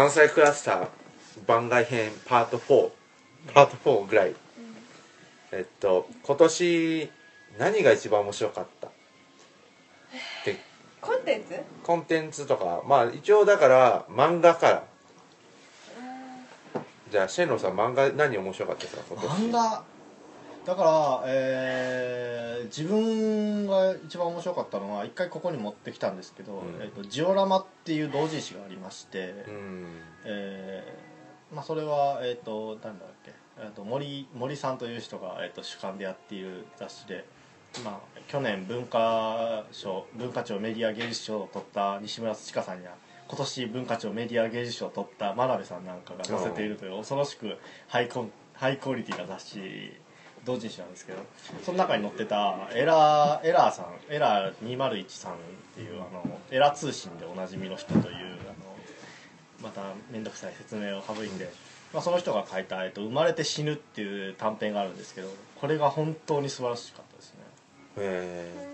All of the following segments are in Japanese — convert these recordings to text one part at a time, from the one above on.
関西クラスター番外編パート4パート4ぐらい。えっと今年何が一番面白かった？って。コンテンツ？コンテンツとか。まあ一応だから漫画から。じゃあシェンロンさん漫画何面白かったですか？今年。漫画だから、えー自分が一番面白かったのは一回ここに持ってきたんですけど、うん。えー、とジオラマっていう同人誌がありまして、うん。えーまあ、それは、えー、と誰だっけ、えー、と森森さんという人が、えー、と主観でやっている雑誌で、まあ、去年文化賞文化庁メディア芸術賞を取った西村千佳さんや今年文化庁メディア芸術賞を取った真鍋さんなんかが載せているという恐ろしくハイコンハイクオリティな雑誌同人誌なんですけどその中に載ってたエラーエラーさんエラー201さんっていうあのエラー通信でおなじみの人というあのまた面倒くさい説明を省いて、まあ、その人が書いた「えっと、生まれて死ぬ」っていう短編があるんですけどこれが本当に素晴らしかったですね。え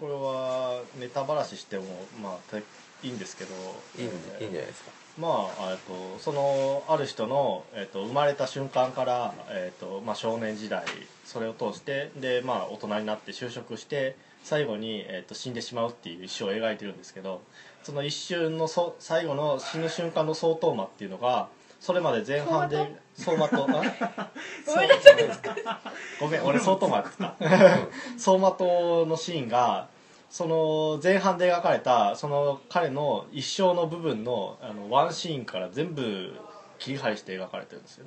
これはネタばらししてもまあていいんですけどいいんじゃないですかまあ、えっとそのある人の、えっと生まれた瞬間から、えっとまあ、少年時代それを通してで、まあ、大人になって就職して最後に、えっと死んでしまうっていう一生を描いてるんですけどその一瞬のそ最後の死ぬ瞬間の相当魔っていうのがそれまで前半で走馬灯あ ごめん俺相当魔って言った。走馬灯のシーンがその前半で描かれたその彼の一生の部分のあのワンシーンから全部切り張りして描かれてるんですよ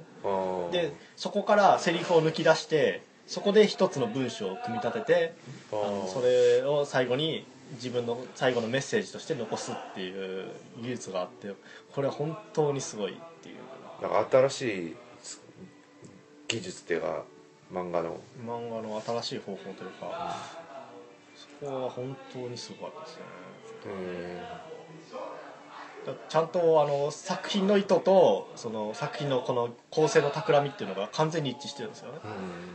ね。でそこからセリフを抜き出してそこで一つの文章を組み立ててあのそれを最後に自分の最後のメッセージとして残すっていう技術があってこれは本当にすごいっていう。なんか新しい技術っていうか漫画の。漫画の新しい方法というかそこは本当にすごかったですね。ちゃんとあの作品の意図とその作品のこの構成の企みっていうのが完全に一致してるんですよね。ーう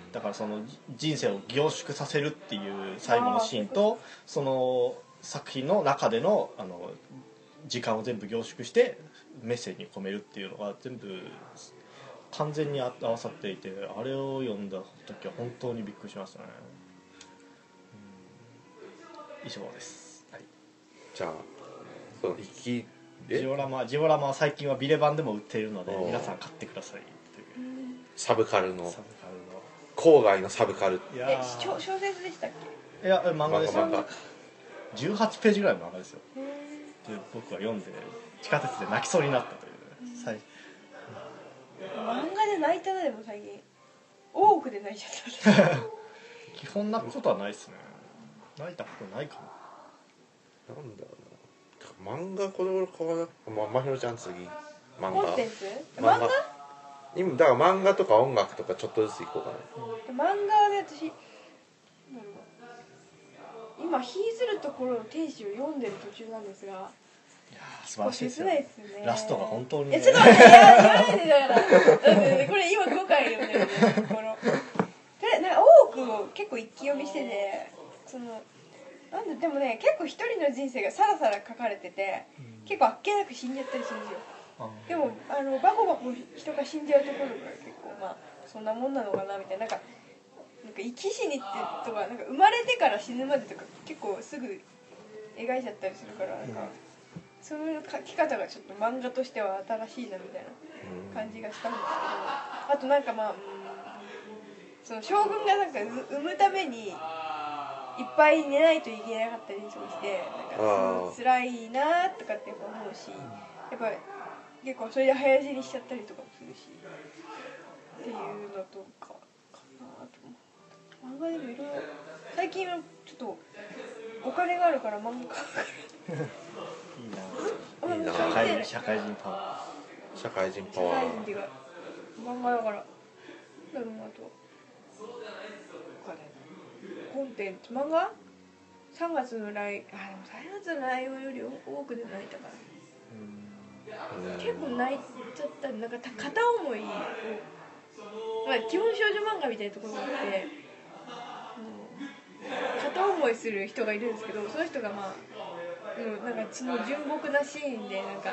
ん。だからそのじ人生を凝縮させるっていう最後のシーンとその作品の中でのあの時間を全部凝縮してメッセージに込めるっていうのが全部完全にあ合わさっていてあれを読んだ時は本当にびっくりしましたね、うん以上です、はい、じゃあその生きえジオラマジオラマは最近はビレ版でも売っているので皆さん買ってください。というサブカルの。サブカルの。郊外のサブカル。いやえー小小説でしたっいや漫画ですよ。漫画18ページぐらいの漫画ですよ。で僕は読んで地下鉄で泣きそうになったという。最ー漫画で泣いたなでも最近。多くで泣いちゃった。基本泣くことはないですね泣いたことないかな。なんだろうな。漫画これからままひろちゃん次。漫画。コンテンツ漫画。漫画？今だから漫画とか音楽とかちょっとずついこうかな。漫画で私なんだろう。今「ひいずるところの天使」を読んでる途中なんですがいやー素晴らしいですよ。切ないですよね。ラストが本当にえちょっと待っていや言わないでだからだってこれ今5回読んでるこのでなんか多くを結構一気読みしててそのなんででもね結構一人の人生がさらさら書かれてて結構あっけなく死んじゃったりするんですよ。あでもあのバコバコ人が死んじゃうところが結構まあそんなもんなのかなみたいな。なんかなんか生き死にってとかなんか生まれてから死ぬまでとか結構すぐ描いちゃったりするからなんか、そういう書き方がちょっと漫画としては新しいなみたいな感じがしたんですけど。あとなんかまあうんその将軍がなんか産産むためにいっぱい寝ないといけなかったりとかしてなんか辛いなとかって思うしやっぱ結構それで早死にしちゃったりとかもするしっていうのとかかなと思う。漫画でもいろいろ最近はちょっとお金があるから漫画いいな。いいな。社会社会人パワ社会人パ社ワー。会人っていうか漫画だから。だろうなとコンテンツ漫画？3月の来あでも3月のライオンより多くで泣いたから結構泣いちゃったなんかた片思いを、まあ、基本少女漫画みたいなところがあってうん。片思いする人がいるんですけどその人がまあ、うん、なんかその純朴なシーンでなんか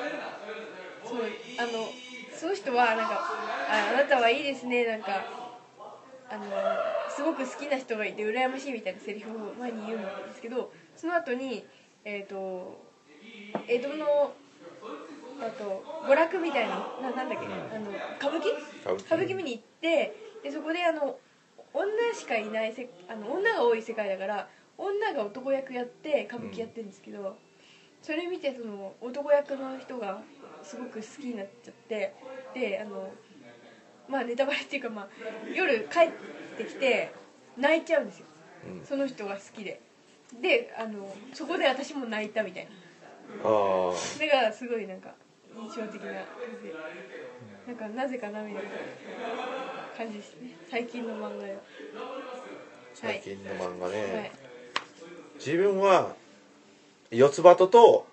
そうあのその人はなんかあ「あなたはいいですね」なんかあのすごく好きな人がいて羨ましいみたいなセリフを前に言うんですけどその後にえっ、と江戸のあと娯楽みたいなななんだっけ、うん。あの歌舞伎？歌舞伎。歌舞伎見に行ってでそこであの女しかいないせあの女が多い世界だから女が男役やって歌舞伎やってるんですけど、それ見てその男役の人がすごく好きになっちゃってであのまあネタバレっていうか、まあ、夜帰ってきて泣いちゃうんですよ。うん。その人が好きで。であのそこで私も泣いたみたいな。ああそれがすごいなんか印象的な感じで。なんかなぜか涙が感じですね。最近の漫画では。最近の漫画ね、はい。自分は四つ葉とと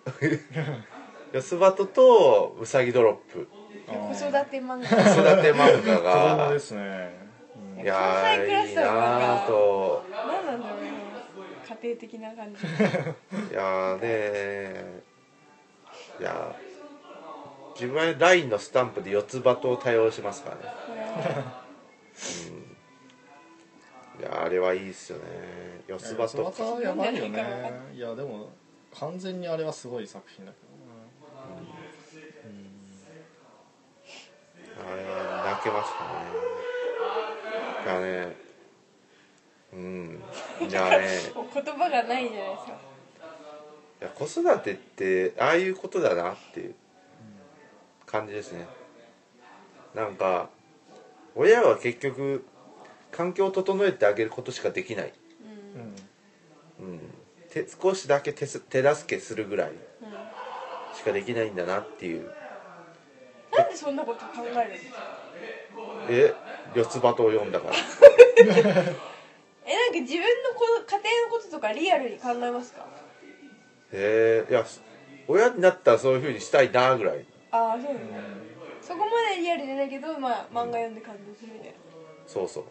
四つ葉ととうさぎドロップ子育て漫子画育て漫画子供がですね、いや関西クラーいいスターの漫画なーと何なんだろうな。家庭的な感じ。いやーねいやー自分は LINE のスタンプで四つ葉と対応しますからね、うん、いやーあれはいいっすよね。四つ葉と。やばいよね。いやでも完全にあれはすごい作品だけあれは泣けましたね。いやねうん。いやね。言葉がないじゃないですかいや子育てってああいうことだなっていう感じですね。なんか親は結局環境を整えてあげることしかできない、うん。うん。うん、て少しだけ手す手助けするぐらいうん。しかできないんだなっていう。なんでそんなこと考えるんですかえ四つ葉とを読んだから。えなんか自分のこの家庭のこととかリアルに考えますか？えー、いや親になったらそういうふうにしたいなぐらい。ああそうなんだ。そこまでリアルじゃないけどまあ漫画読んで感動するみたいな。そうそう。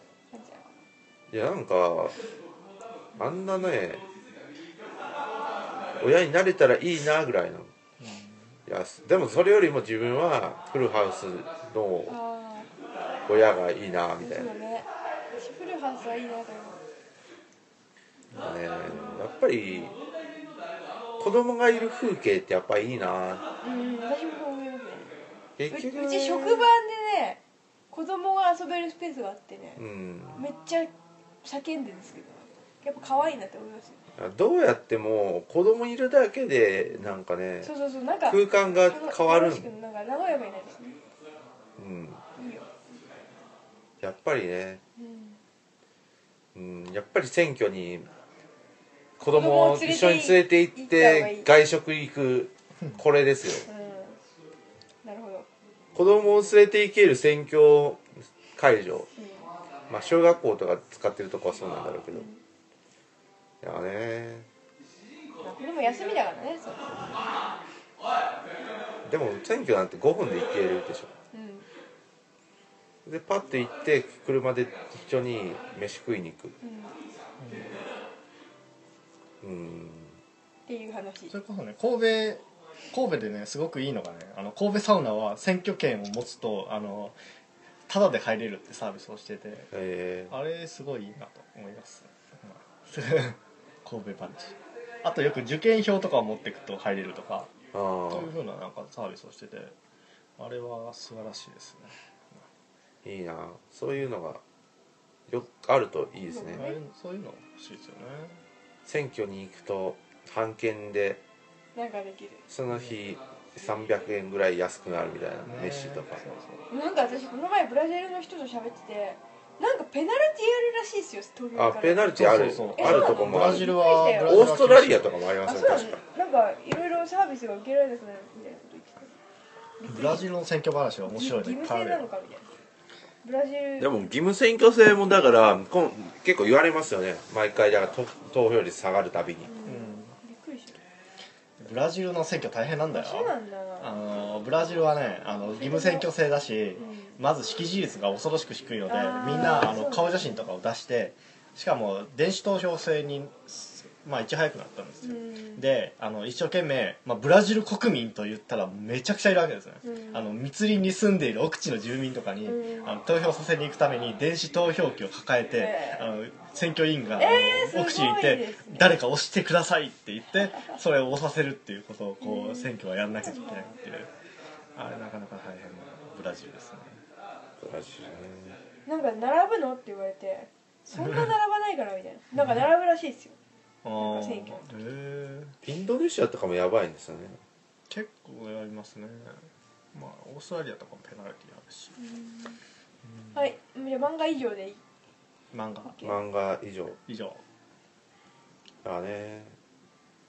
いやなんかあんなね親になれたらいいなぐらいの。いやでもそれよりも自分はフルハウスのあ親がいいなあみたいな。ねシフルハウスはいいなと思う。ねやっぱり子供がいる風景ってやっぱりいいな。うん私も思いますね。結局ううち職場でね子供が遊べるスペースがあってねうん。めっちゃ叫んでるんですけどやっぱ可愛いなって思いますよ。どうやっても子供いるだけでなんかね空間が変わる楽しくなんか和やかになるしね。うんやっぱりね。うん。うん、やっぱり選挙に子供を一緒に連れて行って外食行くこれですよ。うん。なるほど。子供を連れて行ける選挙会場。うん。まあ小学校とか使ってるとこはそうなんだろうけど。いやね。まあこれも休みだからねそう。でも選挙なんて5分で行けるでしょ。うんでパッと行って車で一緒に飯食いに行く。うん。うん。っていう話。それこそね神戸神戸でねすごくいいのがねあの神戸サウナは選挙権を持つとあのタダで入れるってサービスをしててえあれすごいいいなと思います、神戸バンチあとよく受験票とかを持っていくと入れるとかー、そういうあふうななんかサービスをしててあれは素晴らしいですね。あいいな。そういうのがよあるといいですね。そういうの欲しいですよね。選挙に行くと半券でなんかできる。その日300円ぐらい安くなるみたいなね飯とか。そうなんか私この前ブラジルの人と喋っててなんかペナルティーあるらしいですよ東京から。あペナルティあるそうそうそう。あるとこもある。オーストラリアとかもありますあそうなよ確か。のなんかいろいろサービスが受けられなくなるみたいなこと言ってた。ブラジルの選挙話は面白いね。義務制なのかみたいなブラジル。でも義務選挙制もだからこん結構言われますよね。毎回だからと投票率下がるたびに。うん。びっくりした。ブラジルの選挙大変なんだよ。そうなんだ。あのブラジルはねあの義務選挙制だしうん。まず識字率が恐ろしく低いのであーみんなあの顔写真とかを出してしかも電子投票制にまあいち早くなったんですよ、うん。であの一生懸命、まあ、ブラジル国民と言ったらめちゃくちゃいるわけですね、うん。あの密林に住んでいる奥地の住民とかに、うん。あの投票させに行くために電子投票機を抱えて、えーあの選挙委員が、えー奥地にいて、ね誰か押してくださいって言ってそれを押させるっていうことをこううん。選挙はやんなきゃいけないっていう。あれなかなか大変なブラジルですね。ブラジルね。なんか並ぶの？って言われてそんな並ばないからみたいな。なんか並ぶらしいですよあー選挙へー。インドネシアとかもやばいんですよね。結構やりますね。まあオーストラリアとかもペナルティあるし。はいじゃあ漫画以上でいい？漫画。漫画以上。以上。だね。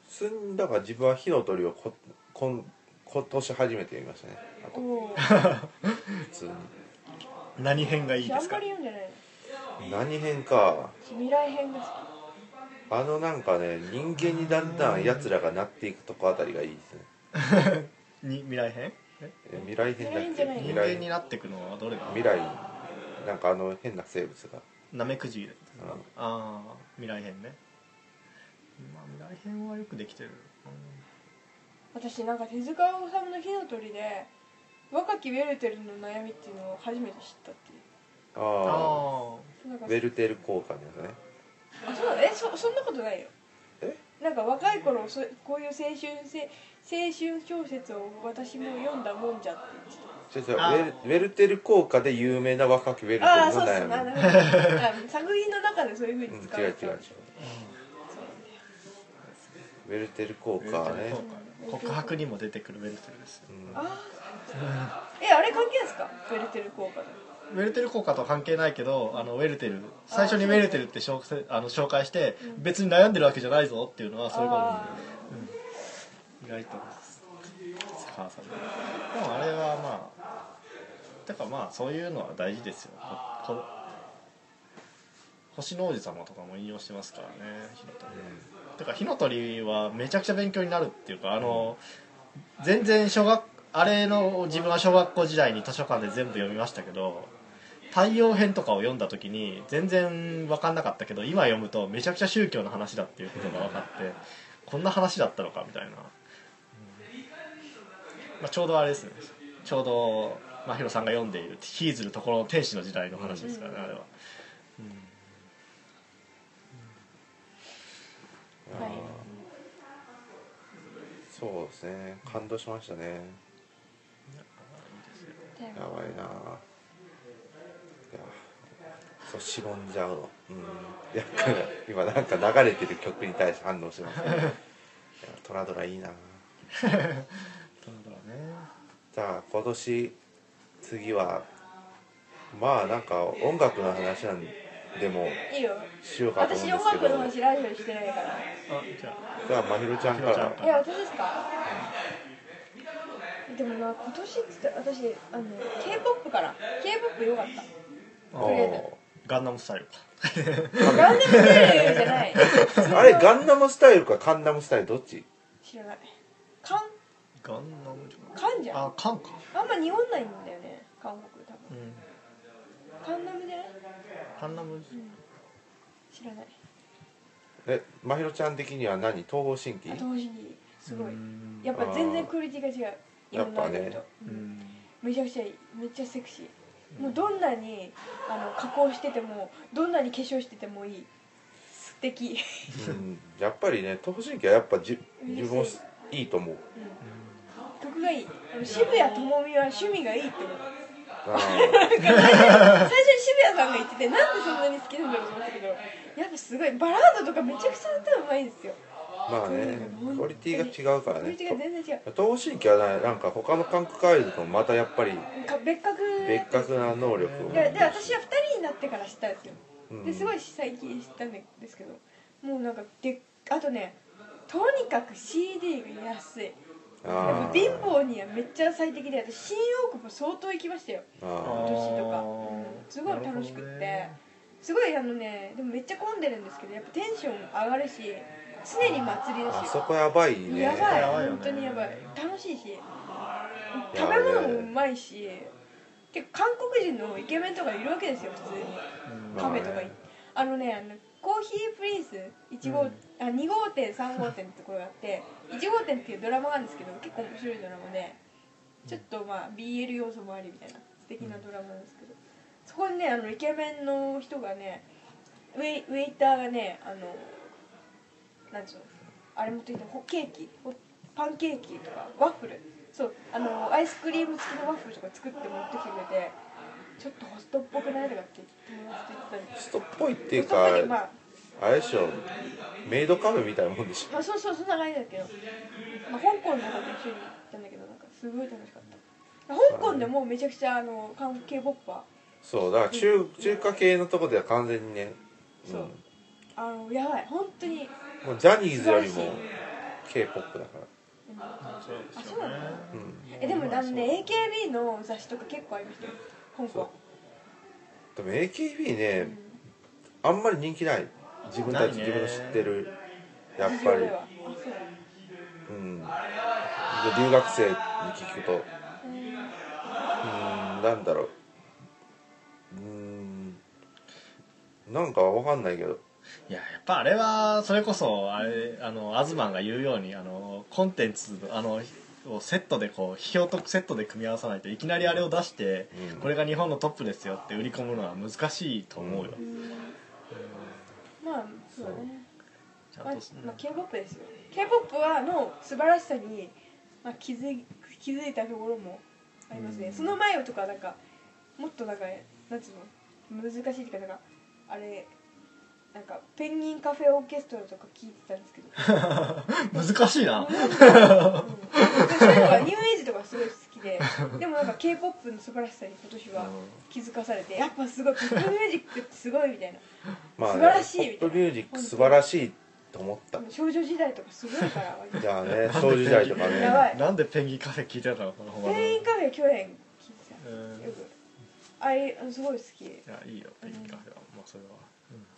すんだから自分は火の鳥をここ今年初めて見ましたね。あと。普通に。何編がいいですか？あんまり読んでない何編か。未来編が好あのなんかね人間にだんだん奴らがなっていくとこあたりがいいですね。に未来編？え？え未来編だっけ？未人間になっていくのはどれだ未来。なんかあの変な生物が。ナメクジですかうん。ああ未来編ね。まあ未来編はよくできてる。私なんか手塚治虫の火の鳥で若きウェルテルの悩みっていうのを初めて知ったっていう。ああなんかあベルテル効果ですね。あそうえそそんなことないよ。え？なんか若い頃そこういう青春せ青春小説を私も読んだもんじゃって言って違う違うあウェルウェルテル効果で有名な若きウェルテルのたああそうっす悩みななるほどあ作品の中でそういうふううんに使われてた違う違う違う。ウェルテル効ウェル果。ね告白にも出てくるウェルテルです。ようん。あー。えあれ関係ですか？ウェルテル効果とウェルテル効果とは関係ないけどあのウェルテル最初にウェルテルって紹介あの紹介してうん。別に悩んでるわけじゃないぞっていうのはそういうことあ意外とでもあれはまあてかまあそういうのは大事ですよ。星の王子様とかも引用してますからね火の鳥てか火の鳥はめちゃくちゃ勉強になるっていうかあの全然小学あれの自分は小学校時代に図書館で全部読みましたけど太陽編とかを読んだ時に全然分かんなかったけど今読むとめちゃくちゃ宗教の話だっていうことが分かってこんな話だったのかみたいな、うん。まあ、ちょうどあれですね。ちょうど真宙さんが読んでいるヒーズルところの天使の時代の話ですからね、うん。あれは、はい。そうですね。感動しましたね。ーやばいなそうしぼんじゃうの。うん。いや今なんか流れてる曲に対して反応しますね。トラドラいいな。そうだね。じゃあ今年次はまあなんか音楽の話なんでもいいよ。しようかと思うん私音ですけど。楽の話ラジオしてないから。あじゃあ。じゃあまひろちゃんから。いや私ですか。でもな今年っつって私あの k p o p から k p o p 良かった。とりあえガンダムスタイルか。ガンダムスタイルじゃない。あれガンダムスタイルかカンダムスタイルどっち？知らない。カン？ガンダムじゃない。カンじゃん。あカンか。あんま濁んないんだよね。韓国多分。うん。カンダムじゃないガンダム知らない。えまひろちゃん的には何？東方神起？あ同時にすごい。うん。やっぱ全然クオリティが違う。やっうん。めちゃくちゃいい。めっちゃセクシーもうどんなにあの加工しててもどんなに化粧しててもいい。素敵。うんやっぱりね東方神起はやっぱじ自分もいいと思う。曲がいい。あの渋谷智美は趣味がいいって思う。あ最初に渋谷さんが言っててなんでそんなに好きなんだろうと思ったけどやっぱすごいバラードとかめちゃくちゃ歌うまいんですよ。ーまあねクオリティが違うからね。クオリティが全然違う。東方神起はねなんか他の韓国アイドルともまたやっぱりか別格。別格な能力を。持いやで私は2人になってから知ったんですよ。うん。ですごい最近知ったんですけど。もうなんかであとねとにかく CD が安い。やっあ貧乏にはめっちゃ最適で私新大久保相当行きましたよ。あ今年とか。あー。すごい楽しくって、ね。すごいあのねでもめっちゃ混んでるんですけどやっぱテンション上がるし常に祭りですよ。そこやばいね。やばい本当にやばい。楽しいし。食べ物もうまいし。結構韓国人のイケメンとかいるわけですよ普通に。うん。カフェとか行って。あのねあのコーヒープリンス1号、うん。あ2号店3号店ってところがあって。1号店っていうドラマがあるんですけど結構面白いドラマで。ちょっとまあ BL 要素もありみたいな。素敵なドラマなんですけど。そこにねあのイケメンの人がねウェイウェイターがねあのなんつうのあれ持ってきたホケーキホパンケーキとかワッフル。そうあのアイスクリーム付きのワッフルとか作って持ってきてくれてちょっとホストっぽくないとかって友達と言ってたりストっぽいっていうかああれでしょメイドカフェみたいなもんでしょ。まあ、そうそうそんな感じだけど、まあ、香港の方と一緒に行ったんだけどなんかすごい楽しかった。香港でもめちゃくちゃあの関係ポッパー。そうだから中中華系のとこでは完全にね、そう。あのやばい本当に、うん、もうジャニーズよりも k p o p だから。あそうなのうん。えでもなんで AKB の雑誌とか結構ありましたよ香港。でも AKB ね、うんあんまり人気ない。自分たち自分の知ってるやっぱり。ううん。で留学生に聞くと。うんうん。なんだろう。うん。なんかわかんないけどいややっぱあれはそれこそあれあのアズマンが言うようにあのコンテンツあのをセットでこう批評とセットで組み合わさないといきなりあれを出して、うん。これが日本のトップですよって売り込むのは難しいと思うよ、まあそうだね。まあちゃんと、まあ、K-POP ですよ K-POP はの素晴らしさに、まあ、気づい気づいたところもありますね、うん。その前とかなんかもっとなんかなんつうの？難しいっていうかなんかあれなんかペンギンカフェオーケストラとか聞いてたんですけど。難しいな、うん、そういうのがニューエイジとかすごい好きで でもなんか k p o p の素晴らしさに今年は気づかされてやっぱすごいポップミュージックってすごいみたいな。まあ、素晴らしいみたいな。ポップミュージック素晴らしいと思った。少女時代とかすごいからじゃあね少女時代とかやばねい。なんでペンギンカフェ聞いてたのかなほんまペンギンカフェ去年聞いてたうんよく。あれすごい好き。いやいいよペンギンカフェは、まあそれは、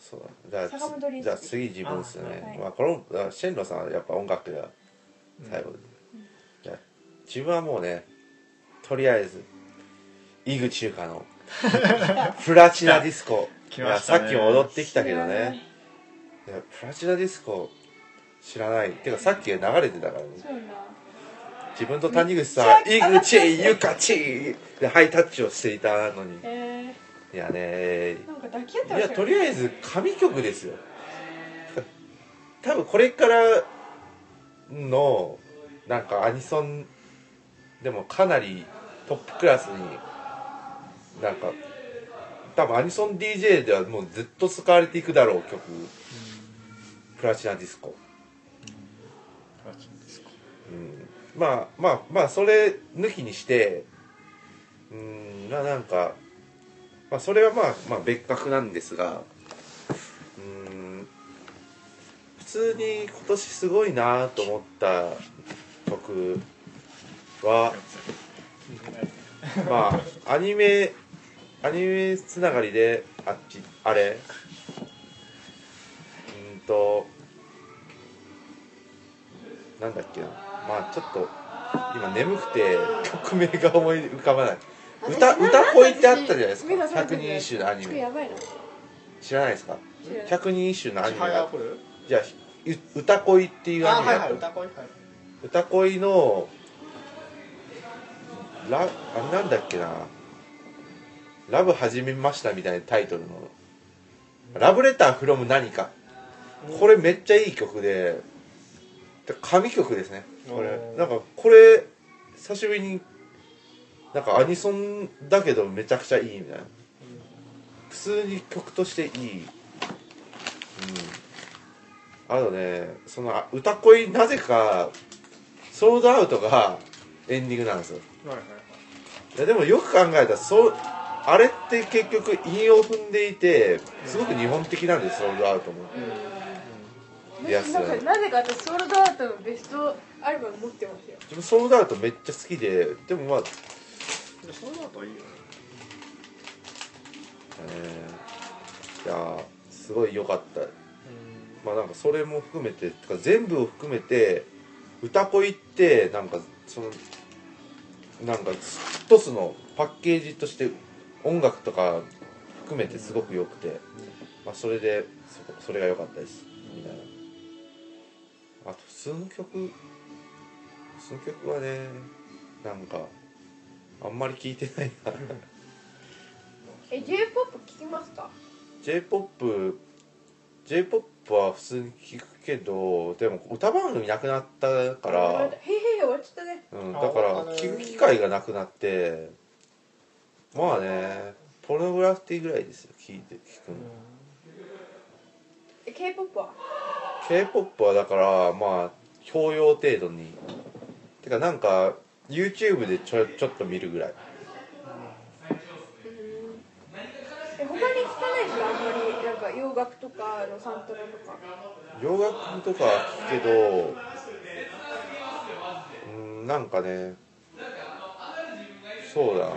そう。だじじゃあ次自分ですね。あはい。まあ、このあシェンロさんはやっぱ音楽が最後で、じゃあ自分はもうねとりあえず井口優香の プラチナディスコ。来ましたね。いやさっきも踊ってきたけど知らない。ねいやプラチナディスコ知らない。てかさっき流れてたからね。自分と谷口さんめっちゃ井口ゆかちでハイタッチをしていたのに。えいやねいやとりあえず神曲ですよ。多分これからのなんかアニソンでもかなりトップクラスになんか多分アニソン DJ ではもうずっと使われていくだろう曲。プラチナディスコ。プラチナディスコ。うん。まあまあまあそれ抜きにしてうん。ななんか、まあ、それはまあまあ別格なんですがうん普通に今年すごいなと思った曲はまあアニメアニメつながりであっちあれうんとなんだっけな。まあちょっと今眠くて曲名が思い浮かばない。歌歌恋ってあったじゃないですか。百人一首のアニメ。知らないですか？百人一首のアニメがじゃあう歌恋っていうアニメがあった歌声はい。歌恋のラあれなんだっけな「ラブ始めました」みたいなタイトルの「ラブレターフロム何か」これめっちゃいい曲で。で神曲ですねこれ。なんかこれ久しぶりになんかアニソンだけどめちゃくちゃいいみたいな。普通に曲としていい。うん。あとねそのあ歌恋なぜかソールドアウトがエンディングなんですよ。はいはいい。やでもよく考えたらそうあれって結局韻を踏んでいてすごく日本的なんですソールドアウトも。いやなんかなぜか私ソールドアウトのベストアルバム持ってますよ。自分ソールドアウトめっちゃ好きででもまあ、でそれだといいよね。えーいやーすごい良かった。まあなんかそれも含めて全部を含めて歌恋ってなんかそのなんか一つのパッケージとして音楽とか含めてすごく良くてまあ、それでそれが良かったです。みたいな。あと普通の曲普通の曲はねなんかあんまり聞いてないな。え J−POP 聞きますか j p o p j p o p は普通に聞くけどでも歌番組なくなったかあら、へへへ終わっちゃったね。うん、だから聞く機会がなくなって。まあねポルノグラフィティぐらいですよ聞いて聞くの、え K-POP は？K p o p はだからまあ教養程度に。てかなんか YouTube でちょちょっと見るぐらい。え他に聞かないですか？あんまりなんか洋楽とかあのサントラとか。洋楽とかは聞くけどうんなんかねそうだあ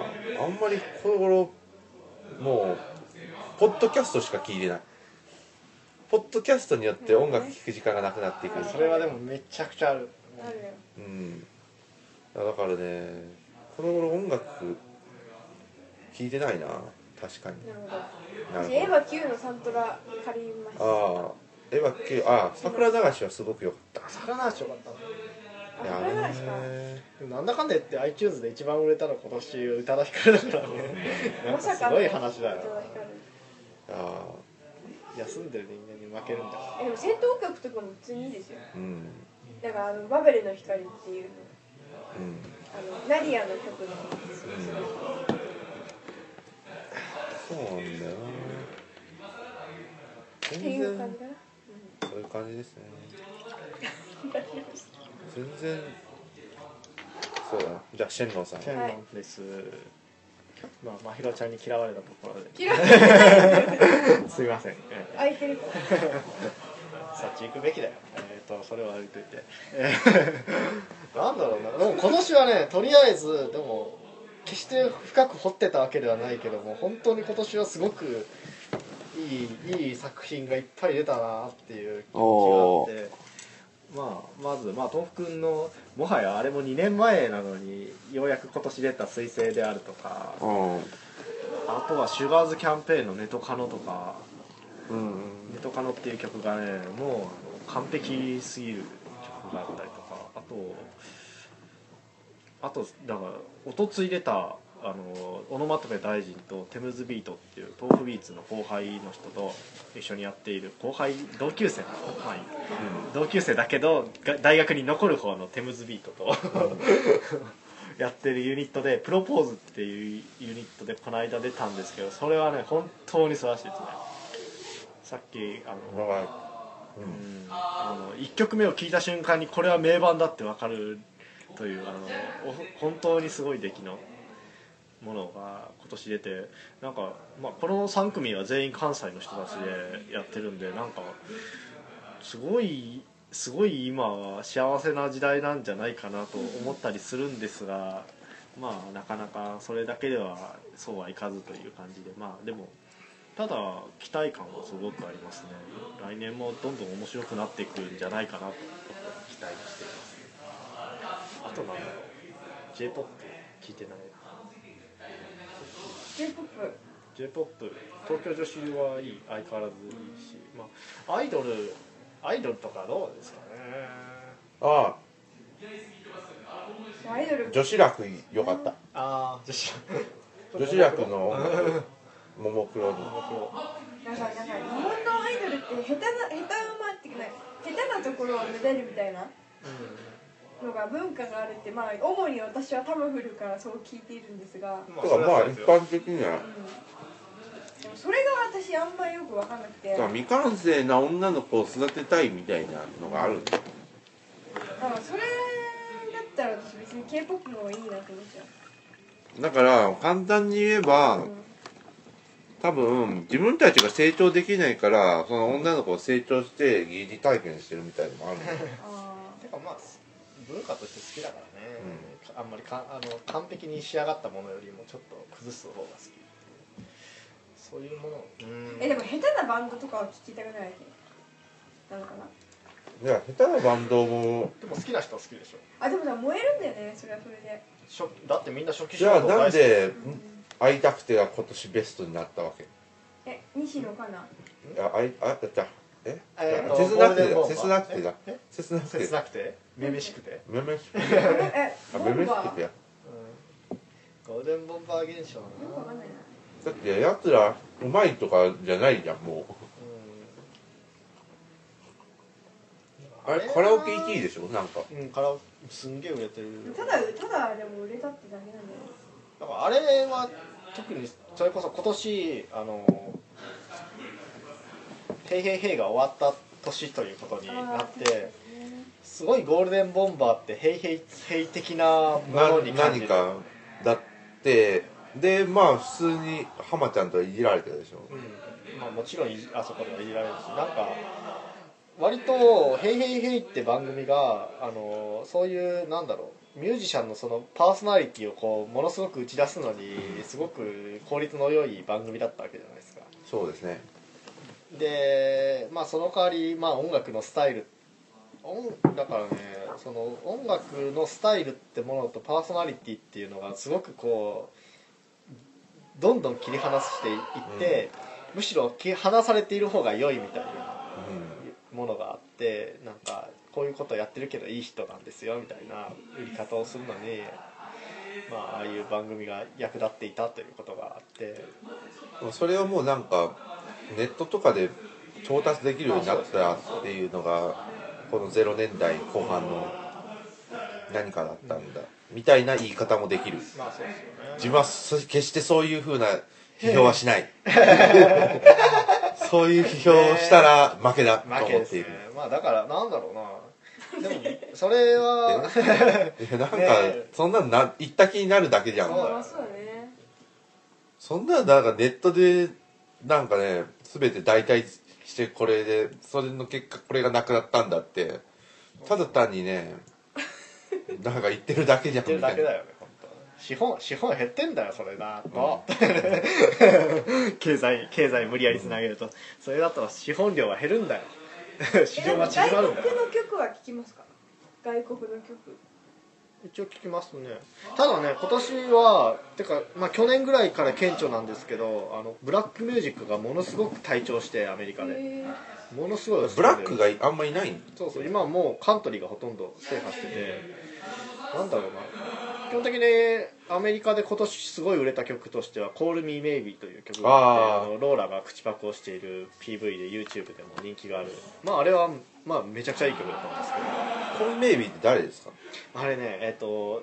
んまりこの頃もうポッドキャストしか聞いてない。ポッドキャストによって音楽聴く時間がなくなっていく。それはでもめちゃくちゃある。あるよ。うんだからねこの頃音楽聴いてないな確かに。なるほど。エヴァ Q のサントラ借りました。ああエヴァ系ああ桜流しはすごく良かった。魚橋よかったいやあこれなんですかね。でもなんだかんだ言って iTunes で一番売れたの今年宇多田ヒカルだからね。なんかすごい話だよ。宇多田ヒカルあ。休んでる人間に負けるんだ。えでも戦闘曲とかも普通にいいですよ。あうん。だからあのバベルの光っていうのナディアの曲なんですよそうなんだ。よなって全然いう感じかなそういう感じですね。全然。そうだな。じゃあシェンロンさん。チェンロンです、まあまひろちゃんに嫌われたところで。嫌い すいません、ええ。空いてるから。そっち行くべきだよとそれは置いといて。え ーなんだろうな。でも今年はねとりあえずでも決して深く掘ってたわけではないけども本当に今年はすごくいいいい作品がいっぱい出たなっていう気があって。まあまずまあ豆腐くんのもはやあれも2年前なのにようやく今年出た「彗星」であるとかうん。あとはシュガーズキャンペーンの「ネトカノ」とか。うん「ネトカノ」っていう曲がねもう完璧すぎる曲があったりとかあとあとだからおとつい出たあのオノマトペ大臣とテムズビートっていう豆腐ビーツの後輩の人と一緒にやっている後輩同級生の？まあいい同級生だけどが大学に残る方のテムズビートと やってるユニットでプロポーズっていうユニットでこの間出たんですけどそれはね本当に素晴らしいですね。さっきあのあの1曲目を聴いた瞬間にこれは名盤だって分かるというあのお本当にすごい出来のものが今年出てなんか、まあ、この3組は全員関西の人たちでやってるんでなんかすごいすごい今は幸せな時代なんじゃないかなと思ったりするんですがまあなかなかそれだけではそうはいかずという感じでまあでもただ期待感はすごくありますね。来年もどんどん面白くなっていくんじゃないかなと。期待しています。あとなんだろう。J p o p 聞いてない？な J-POP j p o p 東京女子はいい相変わらずいいし、まあ、アイドルアイドルとかどうですかね。あアイドル。あ女子楽よかった。ああ女子女子楽の ももクロに。なんかなんか日本のアイドルって下手な下手馬っていうかね下手なところを目立るみたいなのが文化があるってまあ主に私はタマフルからそう聞いているんですが、うん、まとかまあ一般的には。でもそれが私あんまりよく分かんなくて。だから未完成な女の子を育てたいみたいなのがあるんだ。よだからそれだったら私別に k p o p の方がいいなって思っちゃう。だから簡単に言えばうん多分自分たちが成長できないからその女の子を成長して疑似体験してるみたいのもあるん。だてかまあ文化として好きだからね、あんまりかあの完璧に仕上がったものよりもちょっと崩す方が好きそういうもの。ーえでも下手なバンドとかは聞きたくない？なのかな？いや下手なバンドも。でも好きな人は好きでしょ。あでもさ燃えるんだよね。それはそれで。初だってみんな初期じゃあなんで大好会いたくてが今年ベストになったわけ。え西野カナああいあだったえ？え切なくてだ切なくてだ。え？切なくて。切なくて？めめしくて、めめしくえあめめしくてや。うん、ゴールデンボンバー現象よくわかんな。いなだってやつらうまいとかじゃないじゃんもう。あれカラオケ1位でしょ？なんか。うん、うん、カラオケすんげえ売れてる。ただただでも売れたってだけなんだよだからあれは特にそれこそ今年あの「ヘイヘイヘイ」が終わった年ということになってすごいゴールデンボンバーってヘイヘイヘイ的なもなのに感じる。何かだってでまあ普通に浜ちゃんとはいじられてるでしょ。うん。まあ、もちろんいじあそこではいじられるしなんか割と「ヘイヘイヘイ」って番組があのそういうなんだろうミュージシャンのそのパーソナリティをこうものすごく打ち出すのにすごく効率の良い番組だったわけじゃないですか。そうですね。でまあその代わり、まあ、音楽のスタイル。音だからねその音楽のスタイルってものとパーソナリティっていうのがすごくこうどんどん切り離していって、むしろ切り離されている方が良いみたいなものがあってなんかこういうことやってるけどいい人なんですよみたいな売り方をするのに、まあ、ああいう番組が役立っていたということがあって。うんそれをもうなんかネットとかで調達できるようになったっていうのがこの0年代後半の何かだったんだみたいな言い方もできる。まあそうですよね。自分はそ決してそういうふうな批評はしない。そういう批評をしたら負けだと思っている。まあだからなんだろうなでもそれはいやなんか ね。そんなのな言った気になるだけじゃん。そうまあそうだね。そんなのなんかネットでなんかね全て代替してこれでそれの結果これがなくなったんだって。ただ単にね なんか言ってるだけじゃ言ってるだいなだよね本当。資本資本減ってんだよそれなと、経済経済無理やりつなげると、それだったら資本量は減るんだよ 市場が縮まるんだよ外国の曲は聴きますか？外国の曲。一応聞きますね。ただね今年はてか、まあ、去年ぐらいから顕著なんですけどあのブラックミュージックがものすごく退調してアメリカで。へものすごいブラックがあんまいないんそうそう今はもうカントリーがほとんど制覇してて。なんだろうな基本的にアメリカで今年すごい売れた曲としては「Call Me Maybe」という曲があってあのローラが口パクをしている PV で YouTube でも人気がある。まああれはまあめちゃくちゃいい曲だったんですけど。コンメイビーって誰ですか？あれねえっ、と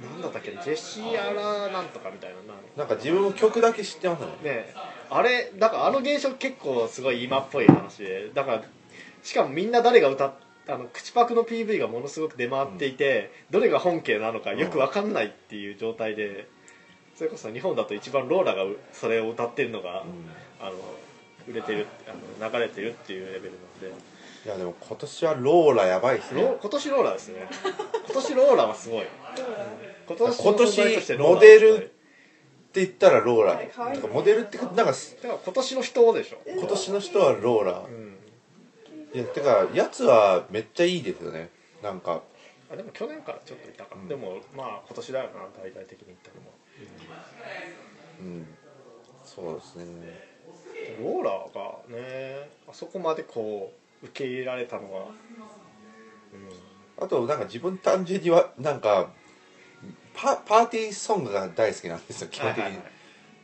なんだったっけジェシー・アラなんとかみたいな。ななんか自分も曲だけ知ってますね。ねあれだからあの現象結構すごい今っぽい話でだからしかもみんな誰が歌っあの口パクの PV がものすごく出回っていて、どれが本家なのかよく分かんないっていう状態でそれこそ日本だと一番ローラがうそれを歌ってるのが、あの売れてるあの流れてるっていうレベルなんで。いやでも今年はローラやばいっすね。ロ今年ローラですね。今年ローラはすごい。今年今年の存在としてローラはモデルって言ったらローラ。モデルってなんかだから今年の人でしょ、今年の人はローラ。うん、いやてかやつはめっちゃいいですよね。なんか。あでも去年からちょっといたか、うん。でもまあ今年だよな大々的に言ったのも。うん。そうですね。ローラがねあそこまでこう受け入れられたのは、あとなんか自分単純にはなんかパパーティーソングが大好きなんですよ基本的に、はいはいは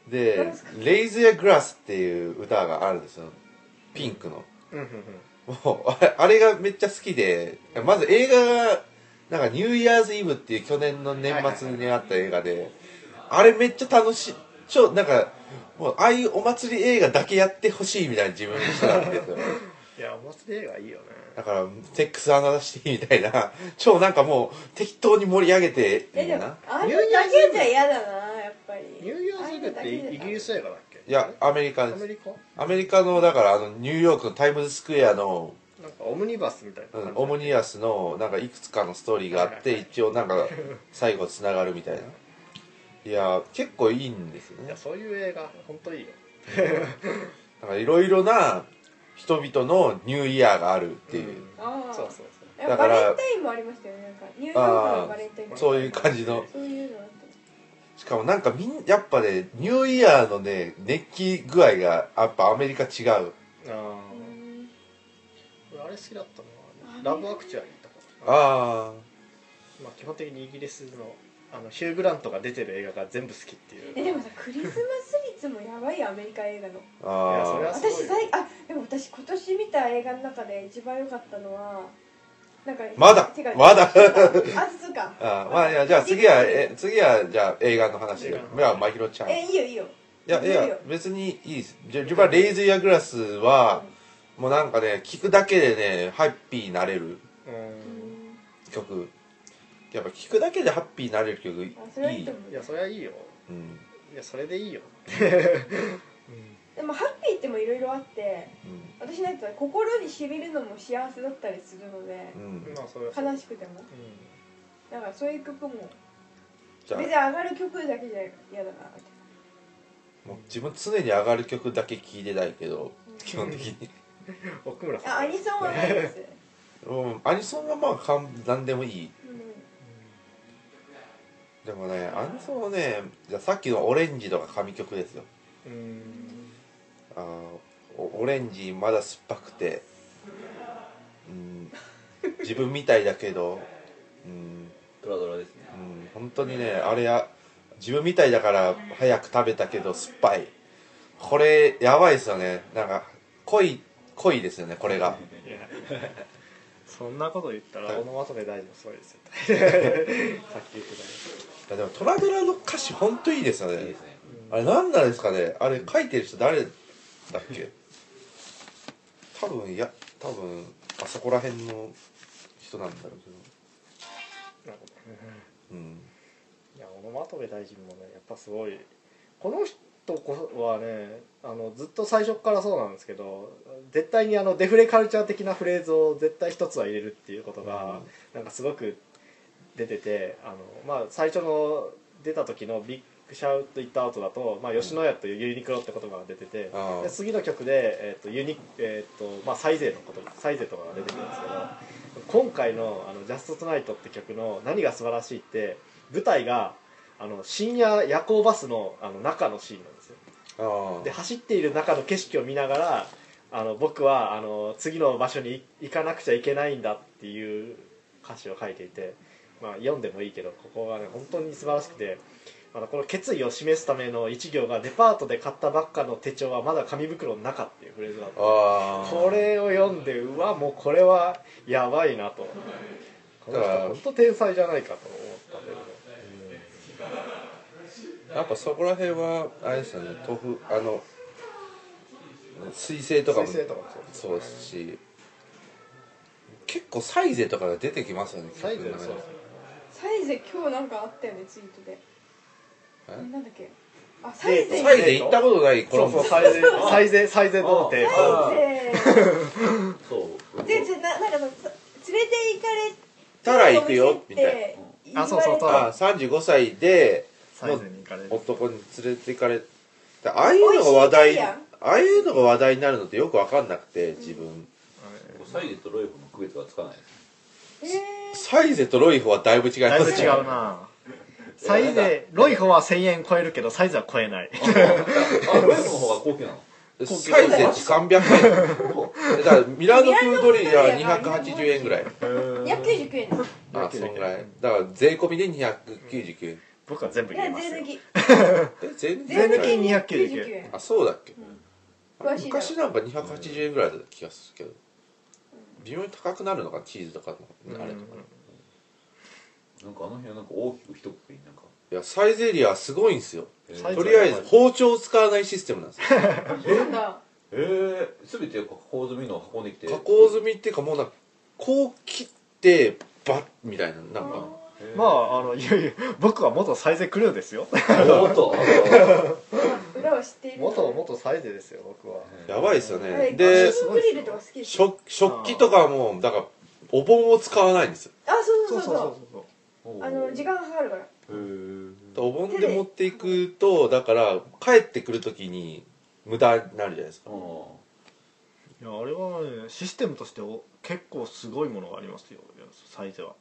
い。で「レイズ・や・グラス」っていう歌があるんですよ。ピンクの。うんうんうんもうあれあれがめっちゃ好きでまず映画がなんか「ニューイヤーズ・イブ」っていう去年の年末にあった映画であれめっちゃ楽しい。超なんかもうああいうお祭り映画だけやってほしいみたいな自分の人なんですよ。いやお祭り映画いいよね。だからセックスアンドザシティみたいな。超なんかもう適当に盛り上げてみたいなあれだけじゃ嫌だなやっぱり。ニューイヤーズイブってイギリス映画だっけ？いやアメリカです。アメリカ？アメリカのだからあのニューヨークのタイムズスクエアの、なんかオムニバスみたいなうんオムニバスのなんかいくつかのストーリーがあって一応なんか最後つながるみたいな。いや結構いいんですよね。いやそういう映画本当いいよ。なんかいろいろな人々のニューイヤーがあるっていう、ああそうそうそう。いやバだからレンタインもありましたよね。なんかニューヨークのバレンタインそういう感じの。そういうの。あったしかもなんかみんやっぱねニューイヤーのね熱気具合がやっぱアメリカ違う。ああうん俺あれ好きだったのはラブアクチュアリーとか。あまあ基本的にイギリスのあのヒュー・グラントが出てる映画が全部好きっていう。えでもさクリスマス率もやばいよアメリカ映画の。ああいやそれはすごい。私最あでも私今年見た映画の中で一番良かったのはまだまだ。あまあいやじゃあ次はえ次。はじゃあ映画の話映画の話。ではまひろちゃん。いえいいよいいよ。やいいいよ。や別にいいです。じゃあ自分はレイズ・イヤーグラスはもうなんかね聞くだけでねハッピーになれるうん。曲。やっぱ聞くだけでハッピーになれる曲いい。いやそれはいいよ。うん。いやそれでいいよ でもハッピーってもいろいろあってうん。私のやつは心にしみるのも幸せだったりするのでうん。悲しくても。うだからそういう曲もじゃあ。別に上がる曲だけじゃ嫌だなみたいもう自分常に上がる曲だけ聴いてないけど基本的に。ん 奥村なさん。あアニソンはないです、うん。アニソンはまあかん何でもいい。うん。でもねアニソンはねじゃあさっきのオレンジとか神曲ですよ。うんあオレンジまだ酸っぱくてうん自分みたいだけどうん。ドラドラですね。うん本当にねあれや自分みたいだから早く食べたけど酸っぱい。これやばいですよね。なんか濃い濃いですよねこれが。いやそんなこと言ったらはい。オノマトペ大臣もそうですよ。さっき言っていやでもトラドラの歌詞本当いいですよね。いいですね。たあれ何なんですかね。あれ書いてる人誰だっけ？多分いや多分あそこら辺の人なんだろうけなるほどどうん。いやオノマトペ大臣もねやっぱすごい。この人こそはねあのずっと最初からそうなんですけど絶対にあのデフレカルチャー的なフレーズを絶対一つは入れるっていうことが、なんかすごく出ててあの、まあ、最初の出た時の「ビッグシャウト・イット・アウト」だと、まあ、吉野家というユニクロって言葉が出てて、ああで次の曲で、えーとユニえーとまあ、サイゼのことサイゼとかが出てくるんですけど今回の「あのジャスト・トナイト」って曲の何が素晴らしいって舞台があの深夜夜行バスのあの中のシーンなんですよで走っている中の景色を見ながらあの僕はあの次の場所に行かなくちゃいけないんだっていう歌詞を書いていて、まあ、読んでもいいけどここがね本当に素晴らしくてあのこの決意を示すための一行がデパートで買ったばっかの手帳はまだ紙袋の中っていうフレーズがあってああこれを読んでうわもうこれはやばいなと。この人本当天才じゃないかと思ったんだけど。やっぱそこら辺はあれですよね豆腐あの水星とかも水星とかもそうですそうですし結構サイゼとかが出てきますよねサイゼ今日なんかあったよねツイートで。ええなんだっけ？あサイゼサイゼ行ったことないそうそうサイゼサイゼサイゼ童貞サイゼそう。でじゃななんかそのさ連れて行かれたら行くよみたいあそうそうなあ35歳でサイゼに行かれる。男に連れて行かれああいうのが話題ああいうのが話題になるのってよく分かんなくて自分。サイズとロイフの区別がつかない。ですねえサイゼとロイフはだいぶ違いますだいぶ違うなサイゼロイフは1000円超えるけどサイズは超えない。あロイフの方が高級なの？サイゼって300円。だからミラノ風ドリアは280円ぐらい。ー、299円です。あそんぐらいだから税込みで299円。僕は全部いや入れますよ。税抜き。税然抜き299 299円。あそうだっけ？詳しいな昔なんか280円ぐらいだった気がするけど。微妙に高くなるのかチーズとかのあれとか。ねなんかあの辺はなんか大きく一括りになんか。いやサイゼリアすごいんですよ。えサイとりあえず包丁を使わないシステムなんですよ。そえー、全て加工済みのを運んできて。加工済みっていうかもうなんかこう切ってバッみたいななんか。えー。まああのいやいや僕は元サイゼクルーですよ。おっと裏は知っている。元元サイゼですよ僕は。やばいですよね。でチーズグリルとか好きで食食器とかもだからお盆を使わないんですよ。あそうそうそうそうそうあの時間かかるから。へー。お盆で持っていくとだから帰ってくる時に無駄になるじゃないですか。あいやあれはねシステムとしてお結構すごいものがありますよサイゼは